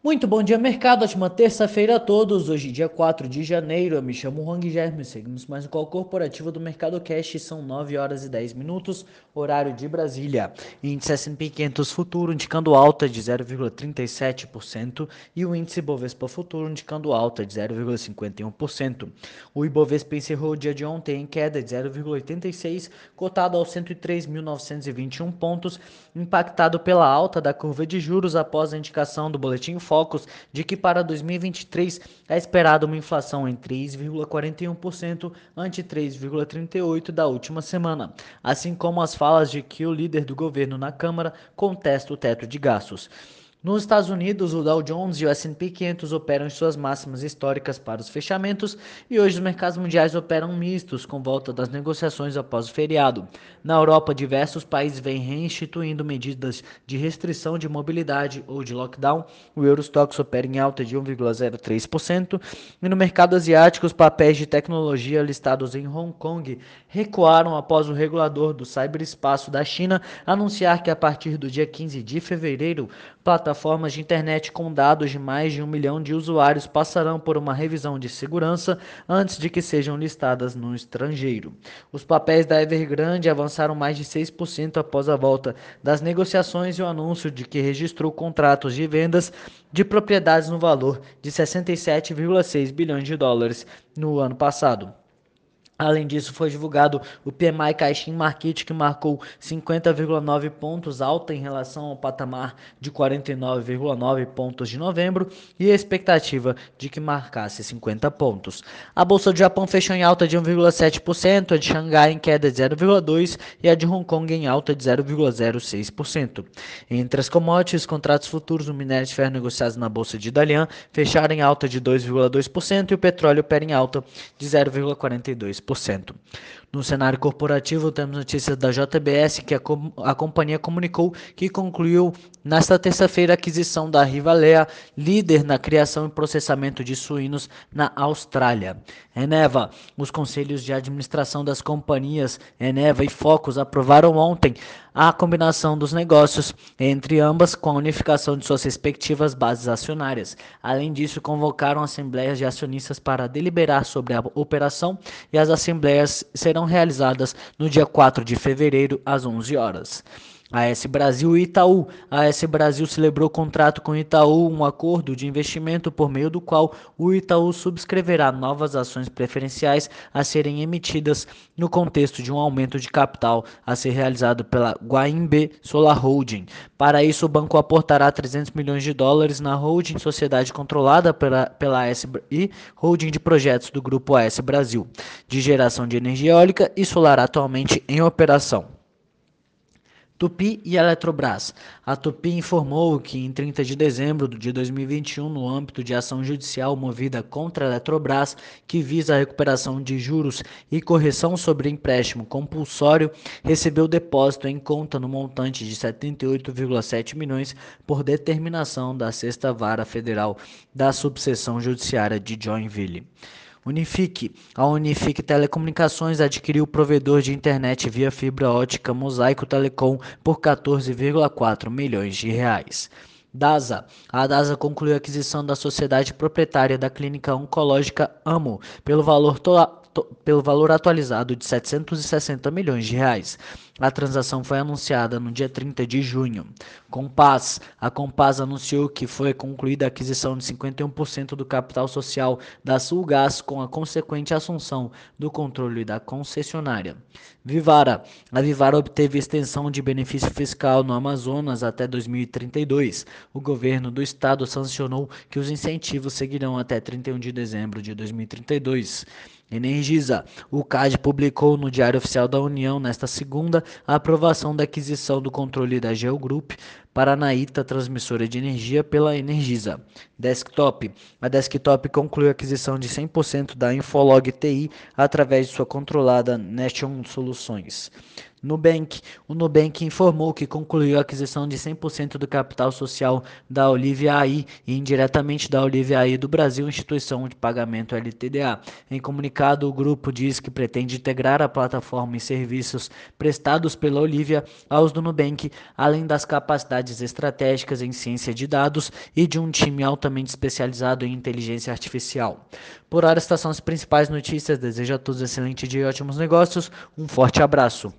Muito bom dia, mercado. Ótima terça-feira a todos. Hoje, dia 4 de janeiro. Eu me chamo Hang Germe. Seguimos mais um call corporativo do Mercado Cash. São 9 horas e 10 minutos, horário de Brasília. Índice S&P 500 futuro indicando alta de 0,37% e o índice Bovespa futuro indicando alta de 0,51%. O Ibovespa encerrou o dia de ontem em queda de 0,86, cotado aos 103.921 pontos, impactado pela alta da curva de juros após a indicação do boletim focos de que para 2023 é esperada uma inflação em 3,41% ante 3,38% da última semana, assim como as falas de que o líder do governo na Câmara contesta o teto de gastos. Nos Estados Unidos, o Dow Jones e o S&P 500 operam em suas máximas históricas para os fechamentos e hoje os mercados mundiais operam mistos com volta das negociações após o feriado. Na Europa, diversos países vêm reinstituindo medidas de restrição de mobilidade ou de lockdown. O Eurostox opera em alta de 1,03% e no mercado asiático, os papéis de tecnologia listados em Hong Kong recuaram após o regulador do ciberespaço da China anunciar que a partir do dia 15 de fevereiro, plataformas de internet com dados de mais de um milhão de usuários passarão por uma revisão de segurança antes de que sejam listadas no estrangeiro. Os papéis da Evergrande avançaram mais de 6% após a volta das negociações e o anúncio de que registrou contratos de vendas de propriedades no valor de 67,6 bilhões de dólares no ano passado. Além disso, foi divulgado o PMI Caixin Market, que marcou 50,9 pontos, alta em relação ao patamar de 49,9 pontos de novembro, e a expectativa de que marcasse 50 pontos. A bolsa do Japão fechou em alta de 1,7%, a de Xangai em queda de 0,2% e a de Hong Kong em alta de 0,06%. Entre as commodities, contratos futuros no minério de ferro negociados na bolsa de Dalian fecharam em alta de 2,2% e o petróleo opera em alta de 0,42%. No cenário corporativo, temos notícias da JBS que a, com a companhia comunicou que concluiu nesta terça-feira a aquisição da Rivalea, líder na criação e processamento de suínos na Austrália. Eneva, os conselhos de administração das companhias Eneva e Focus aprovaram ontem a combinação dos negócios entre ambas com a unificação de suas respectivas bases acionárias. Além disso, convocaram assembleias de acionistas para deliberar sobre a operação e as assembleias serão realizadas no dia 4 de fevereiro às 11 horas. AS Brasil e Itaú. A AS Brasil celebrou contrato com Itaú, um acordo de investimento por meio do qual o Itaú subscreverá novas ações preferenciais a serem emitidas no contexto de um aumento de capital a ser realizado pela Guaimbe Solar Holding. Para isso, o banco aportará 300 milhões de dólares na holding, sociedade controlada pela, pela AS e holding de projetos do grupo AS Brasil, de geração de energia eólica e solar atualmente em operação. Tupi e Eletrobras. A Tupi informou que em 30 de dezembro de 2021, no âmbito de ação judicial movida contra a Eletrobras, que visa a recuperação de juros e correção sobre empréstimo compulsório, recebeu depósito em conta no montante de 78,7 milhões por determinação da Sexta Vara Federal da Subseção Judiciária de Joinville. Unifique. A Unifique Telecomunicações adquiriu o provedor de internet via fibra ótica Mosaico Telecom por 14,4 milhões de reais. DASA. A DASA concluiu a aquisição da sociedade proprietária da clínica oncológica AMO pelo valor, pelo valor atualizado de 760 milhões de reais. A transação foi anunciada no dia 30 de junho. Compaz. A Compaz anunciou que foi concluída a aquisição de 51% do capital social da Sulgás com a consequente assunção do controle da concessionária. Vivara. A Vivara obteve extensão de benefício fiscal no Amazonas até 2032. O governo do estado sancionou que os incentivos seguirão até 31 de dezembro de 2032. Energisa. O CAD publicou no Diário Oficial da União nesta segunda a aprovação da aquisição do controle da Geogroup Paranaíta Transmissora de Energia pela Energisa. Desktop. A Desktop concluiu a aquisição de 100% da Infolog TI através de sua controlada Nation Soluções. Nubank. O Nubank informou que concluiu a aquisição de 100% do capital social da Olivia AI e indiretamente da Olivia AI do Brasil, instituição de pagamento LTDA. Em comunicado, o grupo diz que pretende integrar a plataforma e serviços prestados pela Olivia aos do Nubank, além das capacidades estratégicas em ciência de dados e de um time altamente especializado em inteligência artificial. Por hora, estas são as principais notícias. Desejo a todos excelente dia e ótimos negócios. Um forte abraço.